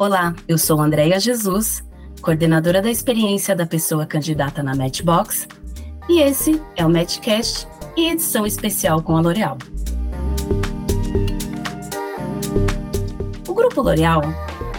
Olá, eu sou Andréia Jesus, coordenadora da experiência da pessoa candidata na Matchbox, e esse é o Matchcast e edição especial com a L'Oréal. O Grupo L'Oréal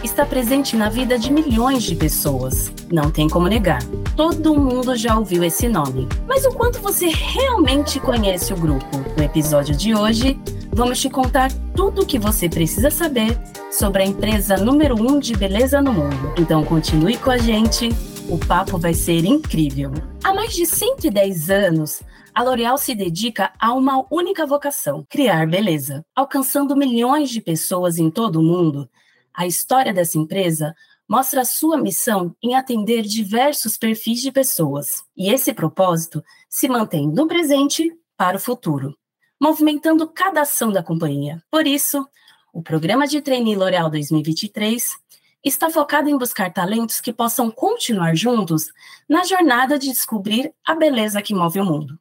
está presente na vida de milhões de pessoas, não tem como negar. Todo mundo já ouviu esse nome. Mas o quanto você realmente conhece o grupo? No episódio de hoje, vamos te contar tudo o que você precisa saber sobre a empresa número 1 um de beleza no mundo. Então continue com a gente, o papo vai ser incrível. Há mais de 110 anos, a L'Oréal se dedica a uma única vocação: criar beleza. Alcançando milhões de pessoas em todo o mundo, a história dessa empresa mostra a sua missão em atender diversos perfis de pessoas, e esse propósito se mantém no presente para o futuro, movimentando cada ação da companhia. Por isso, o programa de Trainee L'Oréal 2023 está focado em buscar talentos que possam continuar juntos na jornada de descobrir a beleza que move o mundo.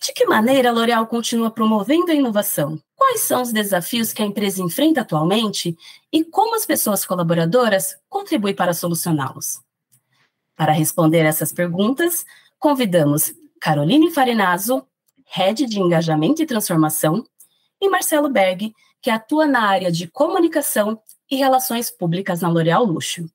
De que maneira a L'Oréal continua promovendo a inovação? Quais são os desafios que a empresa enfrenta atualmente e como as pessoas colaboradoras contribuem para solucioná-los? Para responder essas perguntas, convidamos Caroline Farinazzo, Head de Engajamento e Transformação, e Marcelo Berg, que atua na área de comunicação e relações públicas na L'Oréal Luxo.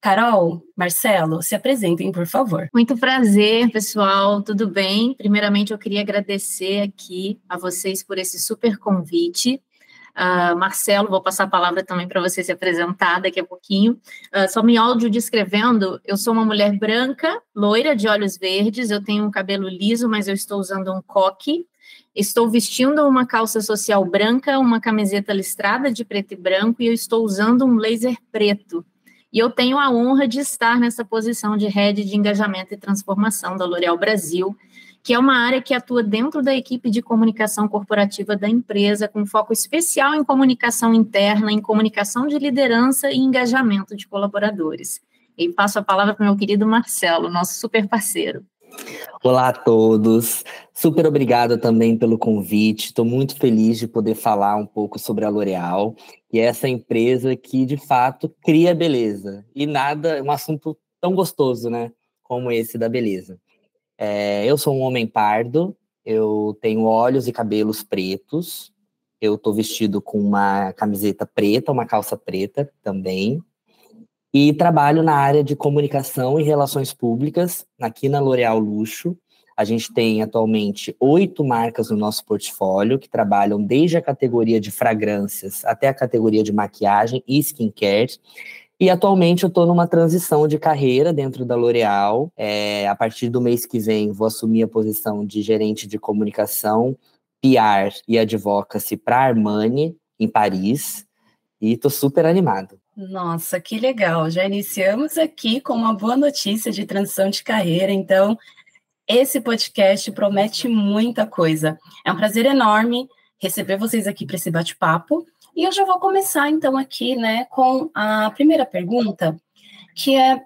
Carol, Marcelo, se apresentem, por favor. Muito prazer, pessoal, tudo bem? Primeiramente, eu queria agradecer aqui a vocês por esse super convite. Uh, Marcelo, vou passar a palavra também para você se apresentar daqui a pouquinho. Uh, só me áudio descrevendo, eu sou uma mulher branca, loira, de olhos verdes, eu tenho um cabelo liso, mas eu estou usando um coque. Estou vestindo uma calça social branca, uma camiseta listrada de preto e branco e eu estou usando um laser preto. E eu tenho a honra de estar nessa posição de head de engajamento e transformação da L'Oréal Brasil, que é uma área que atua dentro da equipe de comunicação corporativa da empresa, com foco especial em comunicação interna, em comunicação de liderança e engajamento de colaboradores. E passo a palavra para o meu querido Marcelo, nosso super parceiro. Olá a todos, super obrigado também pelo convite. Estou muito feliz de poder falar um pouco sobre a L'Oréal, que é essa empresa que de fato cria beleza. E nada, um assunto tão gostoso, né? Como esse da beleza. É, eu sou um homem pardo, eu tenho olhos e cabelos pretos, eu estou vestido com uma camiseta preta, uma calça preta também. E trabalho na área de comunicação e relações públicas, aqui na L'Oréal Luxo. A gente tem atualmente oito marcas no nosso portfólio que trabalham desde a categoria de fragrâncias até a categoria de maquiagem e skincare. E atualmente eu estou numa transição de carreira dentro da L'Oréal. É, a partir do mês que vem, vou assumir a posição de gerente de comunicação, PR e advocacy para Armani, em Paris. E estou super animado. Nossa, que legal! Já iniciamos aqui com uma boa notícia de transição de carreira, então esse podcast promete muita coisa. É um prazer enorme receber vocês aqui para esse bate-papo. E eu já vou começar então aqui, né, com a primeira pergunta, que é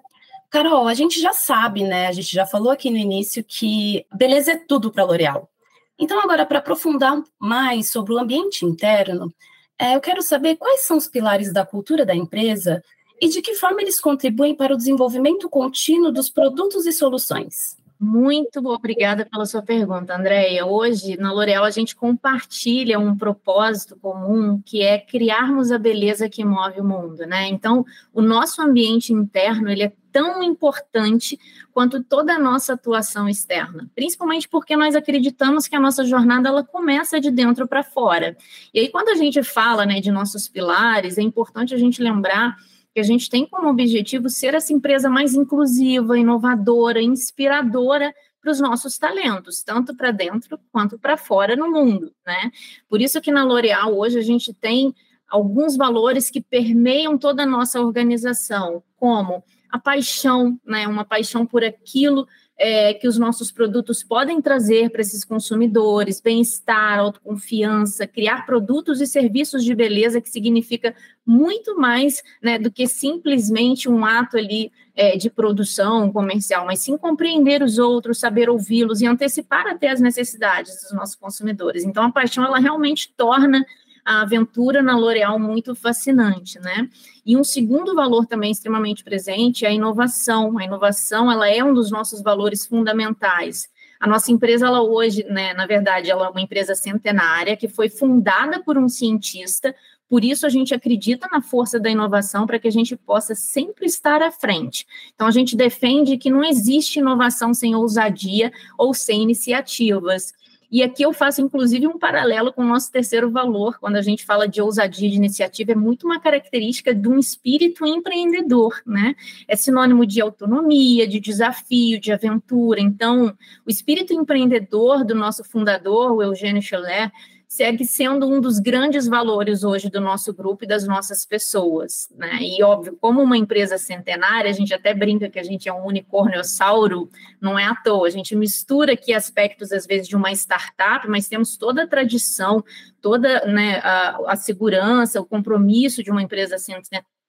Carol, a gente já sabe, né? A gente já falou aqui no início que beleza é tudo para L'Oréal. Então, agora, para aprofundar mais sobre o ambiente interno, é, eu quero saber quais são os pilares da cultura da empresa e de que forma eles contribuem para o desenvolvimento contínuo dos produtos e soluções. Muito obrigada pela sua pergunta, Andréia. Hoje, na L'Oréal, a gente compartilha um propósito comum que é criarmos a beleza que move o mundo, né? Então, o nosso ambiente interno, ele é tão importante quanto toda a nossa atuação externa, principalmente porque nós acreditamos que a nossa jornada ela começa de dentro para fora. E aí quando a gente fala, né, de nossos pilares, é importante a gente lembrar que a gente tem como objetivo ser essa empresa mais inclusiva, inovadora, inspiradora para os nossos talentos, tanto para dentro quanto para fora no mundo, né? Por isso que na L'Oréal hoje a gente tem alguns valores que permeiam toda a nossa organização, como a paixão, né, uma paixão por aquilo é, que os nossos produtos podem trazer para esses consumidores, bem-estar, autoconfiança, criar produtos e serviços de beleza que significa muito mais né, do que simplesmente um ato ali é, de produção comercial, mas sim compreender os outros, saber ouvi-los e antecipar até as necessidades dos nossos consumidores. Então, a paixão ela realmente torna a aventura na L'Oréal muito fascinante, né? E um segundo valor também extremamente presente é a inovação. A inovação, ela é um dos nossos valores fundamentais. A nossa empresa, ela hoje, né, na verdade, ela é uma empresa centenária que foi fundada por um cientista por isso, a gente acredita na força da inovação para que a gente possa sempre estar à frente. Então, a gente defende que não existe inovação sem ousadia ou sem iniciativas. E aqui eu faço, inclusive, um paralelo com o nosso terceiro valor, quando a gente fala de ousadia de iniciativa, é muito uma característica de um espírito empreendedor, né? É sinônimo de autonomia, de desafio, de aventura. Então, o espírito empreendedor do nosso fundador, o Eugênio Scheller, segue sendo um dos grandes valores hoje do nosso grupo e das nossas pessoas, né? E óbvio, como uma empresa centenária, a gente até brinca que a gente é um unicórnio-sauro, não é à toa, a gente mistura aqui aspectos, às vezes, de uma startup, mas temos toda a tradição, toda né, a, a segurança, o compromisso de uma empresa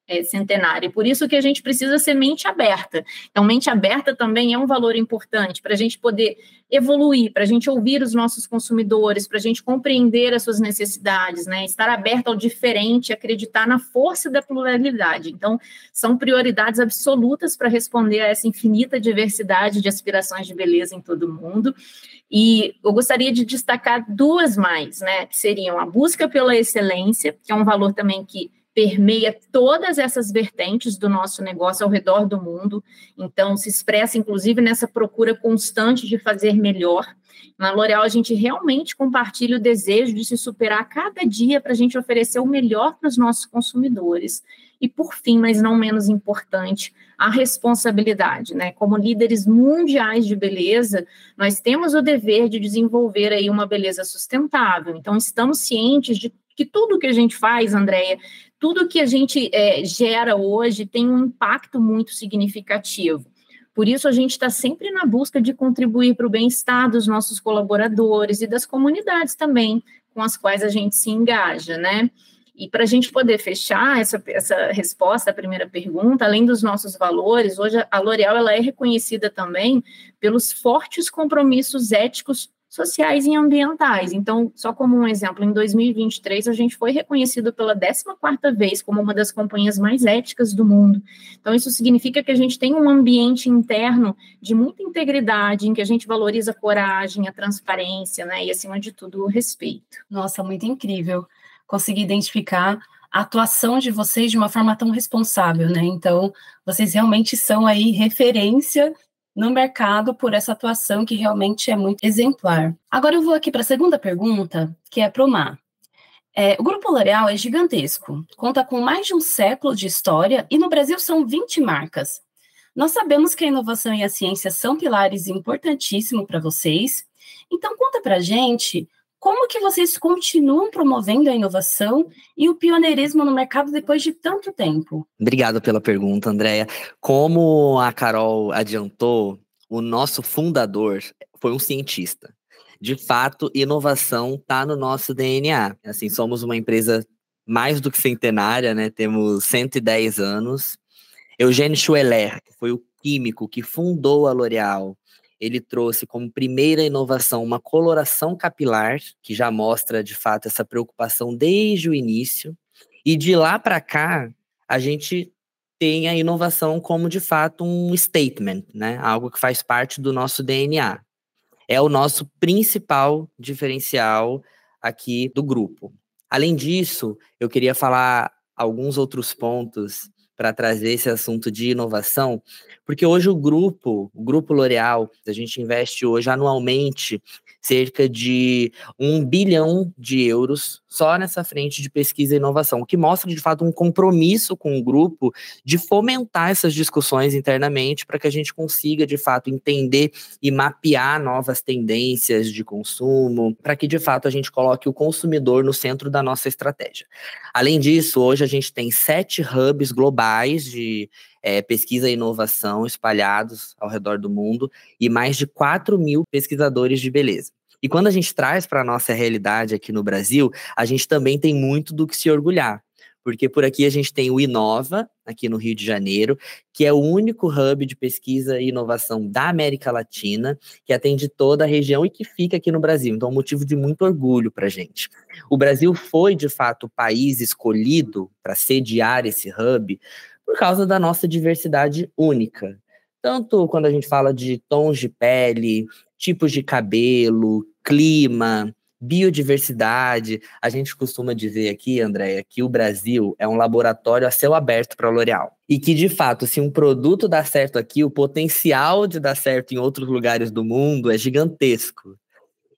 é, centenária. E por isso que a gente precisa ser mente aberta. Então, mente aberta também é um valor importante para a gente poder evoluir, para a gente ouvir os nossos consumidores, para a gente compreender as suas necessidades, né? Estar aberto ao diferente, acreditar na força da pluralidade. Então, são prioridades absolutas para responder a essa infinita diversidade de aspirações de beleza em todo mundo. E eu gostaria de destacar duas mais, né? Que seriam a busca pela excelência, que é um valor também que permeia todas essas vertentes do nosso negócio ao redor do mundo. Então, se expressa, inclusive, nessa procura constante de fazer melhor. Na L'Oréal, a gente realmente compartilha o desejo de se superar a cada dia para a gente oferecer o melhor para os nossos consumidores. E, por fim, mas não menos importante, a responsabilidade, né? Como líderes mundiais de beleza, nós temos o dever de desenvolver aí uma beleza sustentável. Então, estamos cientes de que tudo que a gente faz, Andréia, tudo que a gente é, gera hoje tem um impacto muito significativo. Por isso, a gente está sempre na busca de contribuir para o bem-estar dos nossos colaboradores e das comunidades também com as quais a gente se engaja, né? E para a gente poder fechar essa, essa resposta à primeira pergunta, além dos nossos valores, hoje a L'Oréal ela é reconhecida também pelos fortes compromissos éticos sociais e ambientais. Então, só como um exemplo, em 2023 a gente foi reconhecido pela 14ª vez como uma das companhias mais éticas do mundo. Então, isso significa que a gente tem um ambiente interno de muita integridade, em que a gente valoriza a coragem, a transparência, né, e acima de tudo, o respeito. Nossa, muito incrível conseguir identificar a atuação de vocês de uma forma tão responsável, né? Então, vocês realmente são aí referência no mercado por essa atuação que realmente é muito exemplar. Agora eu vou aqui para a segunda pergunta, que é para o Mar. É, o Grupo L'Oréal é gigantesco, conta com mais de um século de história e no Brasil são 20 marcas. Nós sabemos que a inovação e a ciência são pilares importantíssimos para vocês, então conta para gente como que vocês continuam promovendo a inovação e o pioneirismo no mercado depois de tanto tempo? Obrigado pela pergunta, Andréia. Como a Carol adiantou, o nosso fundador foi um cientista. De fato, inovação está no nosso DNA. Assim, somos uma empresa mais do que centenária, né? Temos 110 anos. Eugênio Schueller, que foi o químico que fundou a L'Oréal, ele trouxe como primeira inovação uma coloração capilar, que já mostra de fato essa preocupação desde o início. E de lá para cá, a gente tem a inovação como de fato um statement, né? Algo que faz parte do nosso DNA. É o nosso principal diferencial aqui do grupo. Além disso, eu queria falar alguns outros pontos para trazer esse assunto de inovação, porque hoje o grupo, o grupo L'Oréal, a gente investe hoje anualmente cerca de um bilhão de euros só nessa frente de pesquisa e inovação, o que mostra de fato um compromisso com o grupo de fomentar essas discussões internamente para que a gente consiga de fato entender e mapear novas tendências de consumo, para que de fato a gente coloque o consumidor no centro da nossa estratégia. Além disso, hoje a gente tem sete hubs globais de é, pesquisa e inovação espalhados ao redor do mundo e mais de 4 mil pesquisadores de beleza. E quando a gente traz para a nossa realidade aqui no Brasil, a gente também tem muito do que se orgulhar. Porque por aqui a gente tem o Inova, aqui no Rio de Janeiro, que é o único hub de pesquisa e inovação da América Latina, que atende toda a região e que fica aqui no Brasil. Então, é um motivo de muito orgulho para a gente. O Brasil foi, de fato, o país escolhido para sediar esse hub por causa da nossa diversidade única. Tanto quando a gente fala de tons de pele, tipos de cabelo, clima, biodiversidade. A gente costuma dizer aqui, Andréia, que o Brasil é um laboratório a céu aberto para a L'Oréal. E que, de fato, se um produto dá certo aqui, o potencial de dar certo em outros lugares do mundo é gigantesco.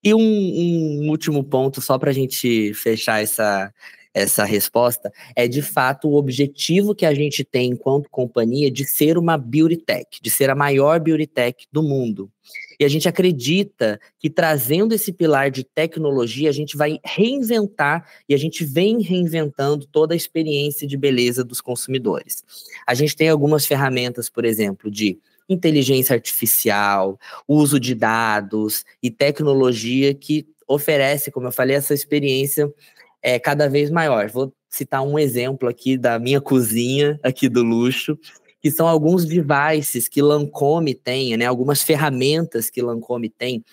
E um, um último ponto, só para a gente fechar essa, essa resposta, é de fato o objetivo que a gente tem enquanto companhia de ser uma beauty tech, de ser a maior beauty tech do mundo. E a gente acredita que trazendo esse pilar de tecnologia, a gente vai reinventar e a gente vem reinventando toda a experiência de beleza dos consumidores. A gente tem algumas ferramentas, por exemplo, de inteligência artificial, uso de dados e tecnologia que oferece, como eu falei, essa experiência é cada vez maior. Vou citar um exemplo aqui da minha cozinha aqui do luxo, que são alguns devices que Lancome tem, né, algumas ferramentas que Lancome tem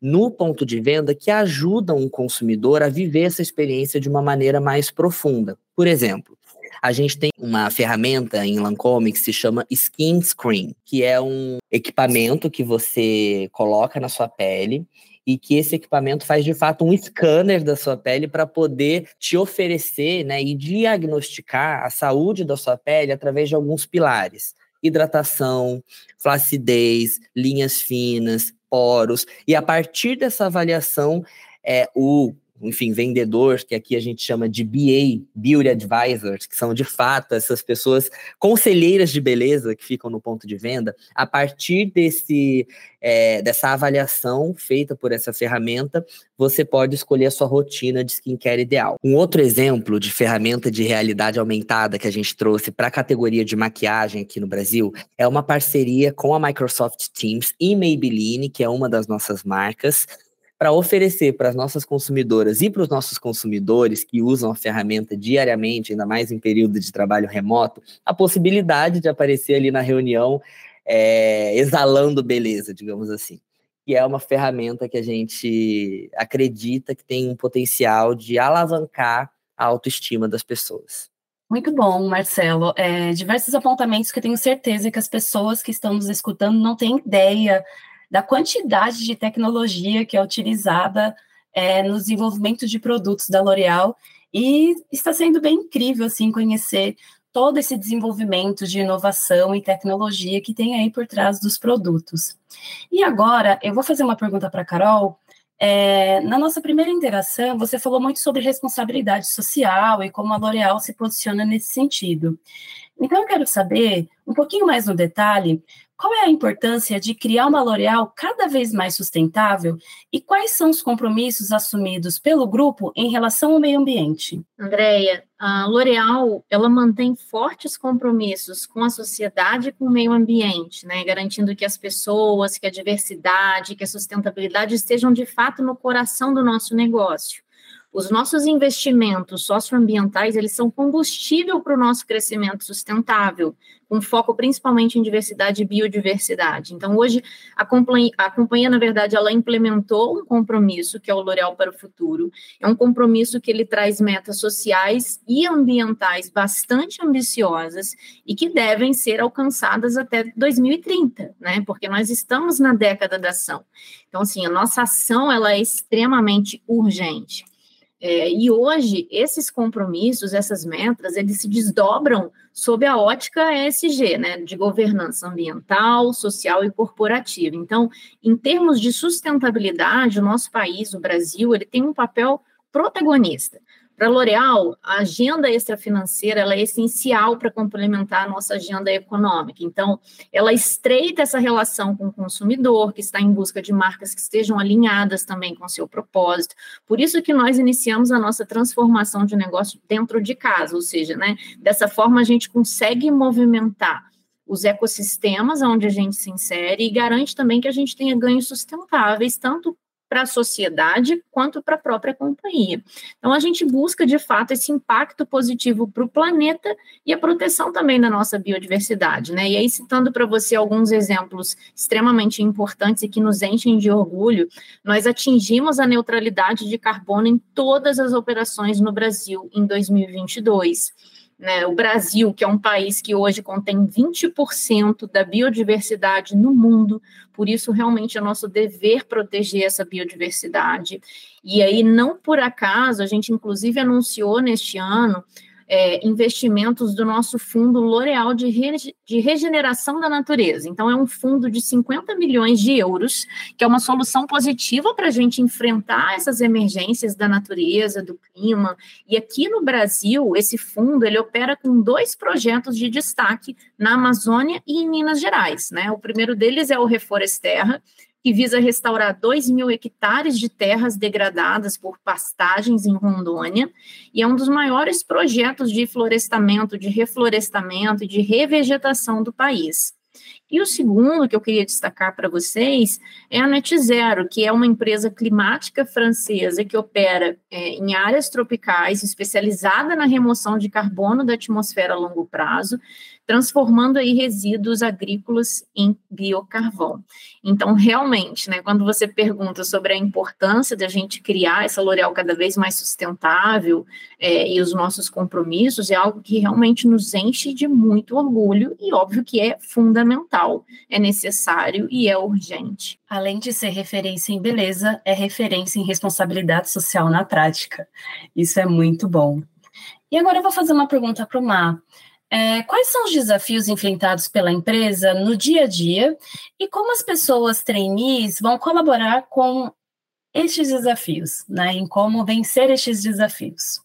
no ponto de venda que ajudam o consumidor a viver essa experiência de uma maneira mais profunda. Por exemplo, a gente tem uma ferramenta em Lancome que se chama Skin Screen, que é um equipamento que você coloca na sua pele e que esse equipamento faz de fato um scanner da sua pele para poder te oferecer né, e diagnosticar a saúde da sua pele através de alguns pilares: hidratação, flacidez, linhas finas, poros. E a partir dessa avaliação, é, o enfim, vendedor, que aqui a gente chama de BA, Beauty Advisors, que são de fato essas pessoas conselheiras de beleza que ficam no ponto de venda, a partir desse, é, dessa avaliação feita por essa ferramenta, você pode escolher a sua rotina de skincare ideal. Um outro exemplo de ferramenta de realidade aumentada que a gente trouxe para a categoria de maquiagem aqui no Brasil é uma parceria com a Microsoft Teams e Maybelline, que é uma das nossas marcas para oferecer para as nossas consumidoras e para os nossos consumidores que usam a ferramenta diariamente, ainda mais em período de trabalho remoto, a possibilidade de aparecer ali na reunião é, exalando beleza, digamos assim. Que é uma ferramenta que a gente acredita que tem um potencial de alavancar a autoestima das pessoas. Muito bom, Marcelo. É, diversos apontamentos que eu tenho certeza que as pessoas que estão nos escutando não têm ideia da quantidade de tecnologia que é utilizada é, no desenvolvimento de produtos da L'Oréal e está sendo bem incrível assim conhecer todo esse desenvolvimento de inovação e tecnologia que tem aí por trás dos produtos. E agora eu vou fazer uma pergunta para a Carol. É, na nossa primeira interação, você falou muito sobre responsabilidade social e como a L'Oréal se posiciona nesse sentido. Então, eu quero saber, um pouquinho mais no detalhe, qual é a importância de criar uma L'Oréal cada vez mais sustentável e quais são os compromissos assumidos pelo grupo em relação ao meio ambiente? Andréia, a L'Oréal ela mantém fortes compromissos com a sociedade e com o meio ambiente, né, garantindo que as pessoas, que a diversidade, que a sustentabilidade estejam de fato no coração do nosso negócio. Os nossos investimentos socioambientais, eles são combustível para o nosso crescimento sustentável, com foco principalmente em diversidade e biodiversidade. Então, hoje, a companhia, a companhia, na verdade, ela implementou um compromisso, que é o L'Oréal para o Futuro. É um compromisso que ele traz metas sociais e ambientais bastante ambiciosas e que devem ser alcançadas até 2030, né? Porque nós estamos na década da ação. Então, assim, a nossa ação, ela é extremamente urgente. É, e hoje, esses compromissos, essas metas, eles se desdobram sob a ótica ESG, né, de governança ambiental, social e corporativa. Então, em termos de sustentabilidade, o nosso país, o Brasil, ele tem um papel protagonista. Para a L'Oréal, a agenda extrafinanceira ela é essencial para complementar a nossa agenda econômica. Então, ela estreita essa relação com o consumidor, que está em busca de marcas que estejam alinhadas também com seu propósito. Por isso que nós iniciamos a nossa transformação de negócio dentro de casa, ou seja, né, dessa forma a gente consegue movimentar os ecossistemas onde a gente se insere e garante também que a gente tenha ganhos sustentáveis, tanto para a sociedade quanto para a própria companhia. Então, a gente busca, de fato, esse impacto positivo para o planeta e a proteção também da nossa biodiversidade. Né? E aí, citando para você alguns exemplos extremamente importantes e que nos enchem de orgulho, nós atingimos a neutralidade de carbono em todas as operações no Brasil em 2022. Né, o Brasil, que é um país que hoje contém 20% da biodiversidade no mundo, por isso realmente é nosso dever proteger essa biodiversidade. E aí, não por acaso, a gente inclusive anunciou neste ano é, investimentos do nosso fundo L'Oréal de, Rege de Regeneração da Natureza. Então, é um fundo de 50 milhões de euros, que é uma solução positiva para a gente enfrentar essas emergências da natureza, do clima. E aqui no Brasil, esse fundo ele opera com dois projetos de destaque na Amazônia e em Minas Gerais. Né? O primeiro deles é o Reforesterra, que visa restaurar 2 mil hectares de terras degradadas por pastagens em Rondônia, e é um dos maiores projetos de florestamento, de reflorestamento e de revegetação do país. E o segundo que eu queria destacar para vocês é a Net Zero, que é uma empresa climática francesa que opera é, em áreas tropicais, especializada na remoção de carbono da atmosfera a longo prazo, transformando aí resíduos agrícolas em biocarvão. Então, realmente, né, quando você pergunta sobre a importância de a gente criar essa L'Oréal cada vez mais sustentável é, e os nossos compromissos, é algo que realmente nos enche de muito orgulho e óbvio que é fundamental, é necessário e é urgente. Além de ser referência em beleza, é referência em responsabilidade social na prática. Isso é muito bom. E agora eu vou fazer uma pergunta para o Mar. É, quais são os desafios enfrentados pela empresa no dia a dia e como as pessoas trainees vão colaborar com estes desafios, né? Em como vencer estes desafios?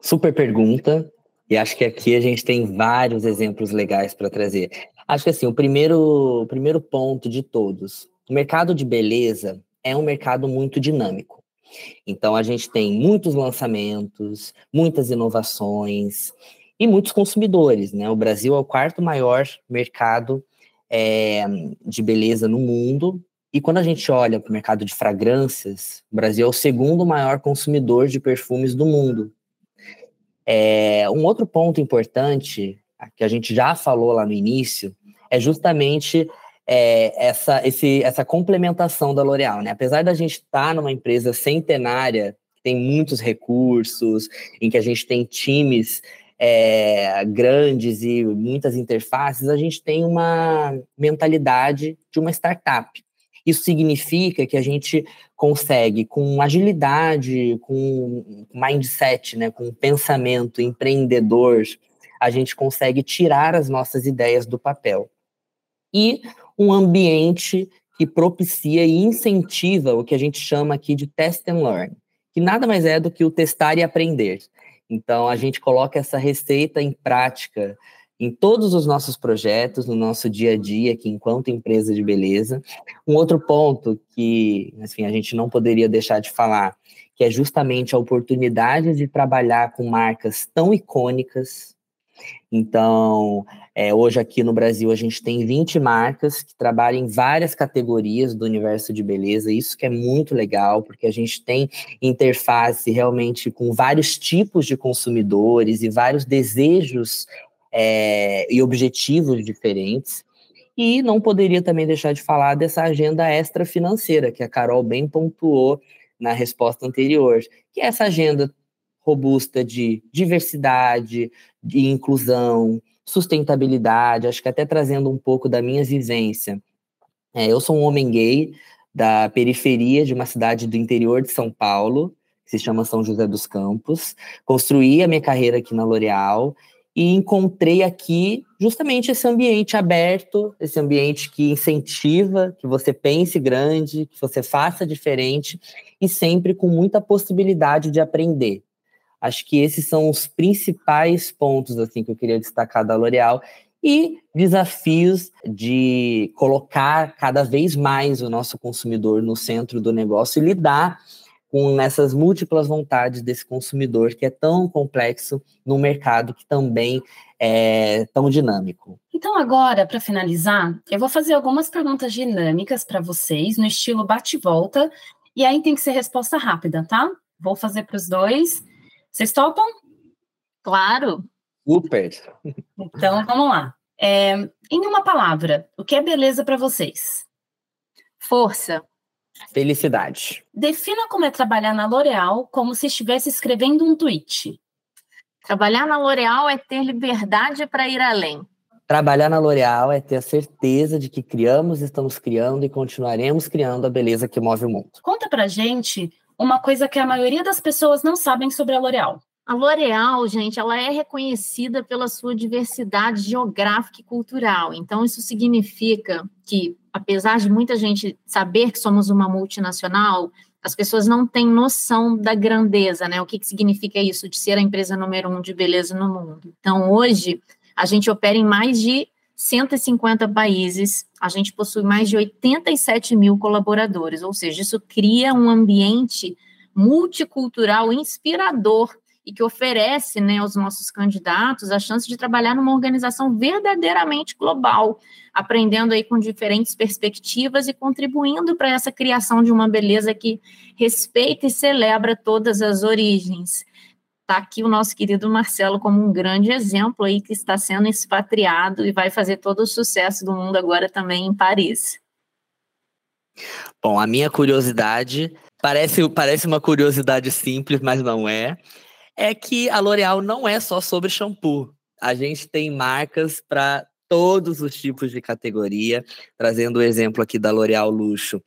Super pergunta, e acho que aqui a gente tem vários exemplos legais para trazer. Acho que assim, o primeiro, o primeiro ponto de todos, o mercado de beleza é um mercado muito dinâmico. Então a gente tem muitos lançamentos, muitas inovações, e muitos consumidores. Né? O Brasil é o quarto maior mercado é, de beleza no mundo. E quando a gente olha para o mercado de fragrâncias, o Brasil é o segundo maior consumidor de perfumes do mundo. É, um outro ponto importante, que a gente já falou lá no início, é justamente é, essa, esse, essa complementação da L'Oréal. Né? Apesar da gente estar tá numa empresa centenária, que tem muitos recursos, em que a gente tem times é, grandes e muitas interfaces, a gente tem uma mentalidade de uma startup. Isso significa que a gente consegue, com agilidade, com mindset, né, com pensamento empreendedor, a gente consegue tirar as nossas ideias do papel. E um ambiente que propicia e incentiva o que a gente chama aqui de test and learn, que nada mais é do que o testar e aprender. Então, a gente coloca essa receita em prática em todos os nossos projetos, no nosso dia a dia, aqui enquanto empresa de beleza. Um outro ponto que, assim, a gente não poderia deixar de falar, que é justamente a oportunidade de trabalhar com marcas tão icônicas. Então, é, hoje aqui no Brasil a gente tem 20 marcas que trabalham em várias categorias do universo de beleza, isso que é muito legal, porque a gente tem interface realmente com vários tipos de consumidores e vários desejos é, e objetivos diferentes. E não poderia também deixar de falar dessa agenda extra financeira, que a Carol bem pontuou na resposta anterior, que é essa agenda robusta de diversidade, de inclusão, sustentabilidade, acho que até trazendo um pouco da minha vivência. É, eu sou um homem gay da periferia de uma cidade do interior de São Paulo, que se chama São José dos Campos. Construí a minha carreira aqui na L'Oréal e encontrei aqui justamente esse ambiente aberto, esse ambiente que incentiva que você pense grande, que você faça diferente e sempre com muita possibilidade de aprender. Acho que esses são os principais pontos assim que eu queria destacar da L'Oréal e desafios de colocar cada vez mais o nosso consumidor no centro do negócio e lidar com essas múltiplas vontades desse consumidor que é tão complexo no mercado que também é tão dinâmico. Então agora, para finalizar, eu vou fazer algumas perguntas dinâmicas para vocês no estilo bate-volta E aí tem que ser resposta rápida, tá? Vou fazer para os dois. Vocês topam? Claro. Super. Então, vamos lá. É, em uma palavra, o que é beleza para vocês? Força. Felicidade. Defina como é trabalhar na L'Oréal como se estivesse escrevendo um tweet. Trabalhar na L'Oréal é ter liberdade para ir além. Trabalhar na L'Oréal é ter a certeza de que criamos, estamos criando e continuaremos criando a beleza que move o mundo. Conta pra gente uma coisa que a maioria das pessoas não sabem sobre a L'Oréal. A L'Oréal, gente, ela é reconhecida pela sua diversidade geográfica e cultural. Então, isso significa que, apesar de muita gente saber que somos uma multinacional, as pessoas não têm noção da grandeza, né? O que, que significa isso de ser a empresa número um de beleza no mundo. Então, hoje, a gente opera em mais de 150 países, a gente possui mais de 87 mil colaboradores, ou seja, isso cria um ambiente multicultural inspirador e que oferece né, aos nossos candidatos a chance de trabalhar numa organização verdadeiramente global, aprendendo aí com diferentes perspectivas e contribuindo para essa criação de uma beleza que respeita e celebra todas as origens. Está aqui o nosso querido Marcelo como um grande exemplo aí que está sendo expatriado e vai fazer todo o sucesso do mundo agora também em Paris. Bom, a minha curiosidade parece, parece uma curiosidade simples, mas não é é que a L'Oréal não é só sobre shampoo. A gente tem marcas para todos os tipos de categoria, trazendo o exemplo aqui da L'Oréal Luxo.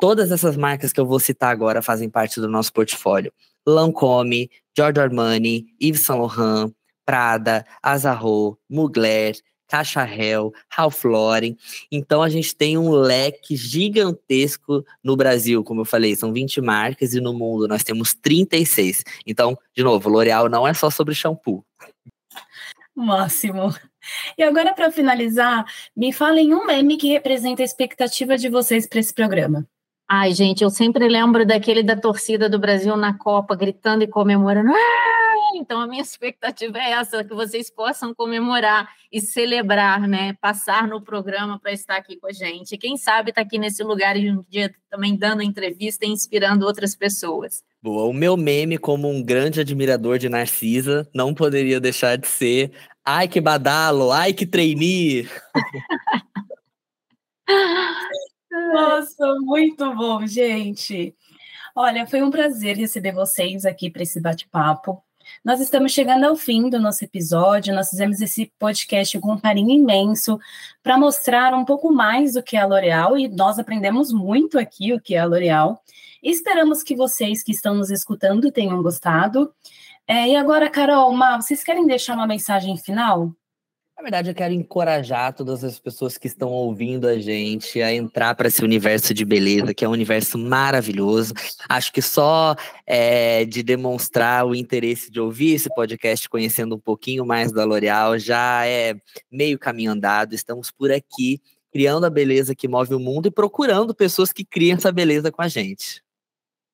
Todas essas marcas que eu vou citar agora fazem parte do nosso portfólio. Lancôme, Giorgio Armani, Yves Saint Laurent, Prada, Azarro, Mugler, Caixa Hell, Ralph Lauren. Então a gente tem um leque gigantesco no Brasil, como eu falei, são 20 marcas e no mundo nós temos 36. Então, de novo, L'Oréal não é só sobre shampoo. Máximo. E agora para finalizar, me falem um meme que representa a expectativa de vocês para esse programa. Ai, gente, eu sempre lembro daquele da torcida do Brasil na Copa, gritando e comemorando. Ah! Então, a minha expectativa é essa, que vocês possam comemorar e celebrar, né? Passar no programa para estar aqui com a gente. Quem sabe estar tá aqui nesse lugar e um dia também dando entrevista e inspirando outras pessoas. Boa, o meu meme, como um grande admirador de Narcisa, não poderia deixar de ser ai que badalo, ai que trainee. Nossa, muito bom, gente. Olha, foi um prazer receber vocês aqui para esse bate-papo. Nós estamos chegando ao fim do nosso episódio. Nós fizemos esse podcast com um carinho imenso para mostrar um pouco mais do que é a L'Oréal e nós aprendemos muito aqui o que é a L'Oréal. Esperamos que vocês que estão nos escutando tenham gostado. É, e agora, Carol, Ma, vocês querem deixar uma mensagem final? Na verdade, eu quero encorajar todas as pessoas que estão ouvindo a gente a entrar para esse universo de beleza, que é um universo maravilhoso. Acho que só é, de demonstrar o interesse de ouvir esse podcast, conhecendo um pouquinho mais da L'Oréal, já é meio caminho andado. Estamos por aqui, criando a beleza que move o mundo e procurando pessoas que criam essa beleza com a gente.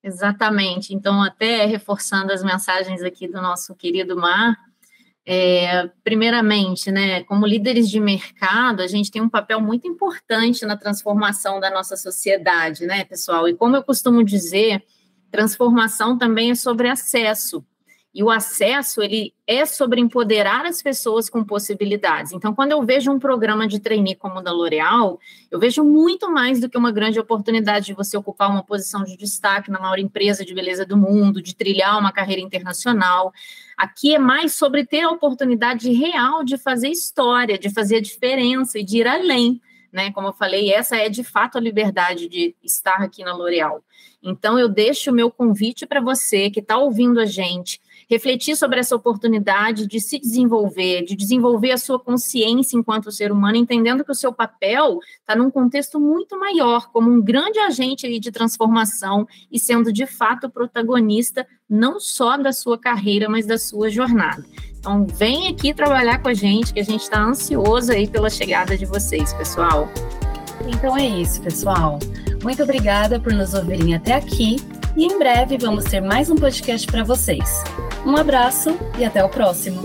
Exatamente. Então, até reforçando as mensagens aqui do nosso querido Mar é, primeiramente, né, como líderes de mercado, a gente tem um papel muito importante na transformação da nossa sociedade, né, pessoal? E como eu costumo dizer, transformação também é sobre acesso. E o acesso, ele é sobre empoderar as pessoas com possibilidades. Então, quando eu vejo um programa de trainee como o da L'Oréal, eu vejo muito mais do que uma grande oportunidade de você ocupar uma posição de destaque na maior empresa de beleza do mundo, de trilhar uma carreira internacional. Aqui é mais sobre ter a oportunidade real de fazer história, de fazer a diferença e de ir além. Né? Como eu falei, essa é de fato a liberdade de estar aqui na L'Oréal. Então, eu deixo o meu convite para você que está ouvindo a gente refletir sobre essa oportunidade de se desenvolver, de desenvolver a sua consciência enquanto ser humano, entendendo que o seu papel está num contexto muito maior, como um grande agente de transformação e sendo de fato protagonista não só da sua carreira, mas da sua jornada. Então, vem aqui trabalhar com a gente, que a gente está ansioso aí pela chegada de vocês, pessoal. Então é isso, pessoal. Muito obrigada por nos ouvirem até aqui e em breve vamos ter mais um podcast para vocês. Um abraço e até o próximo!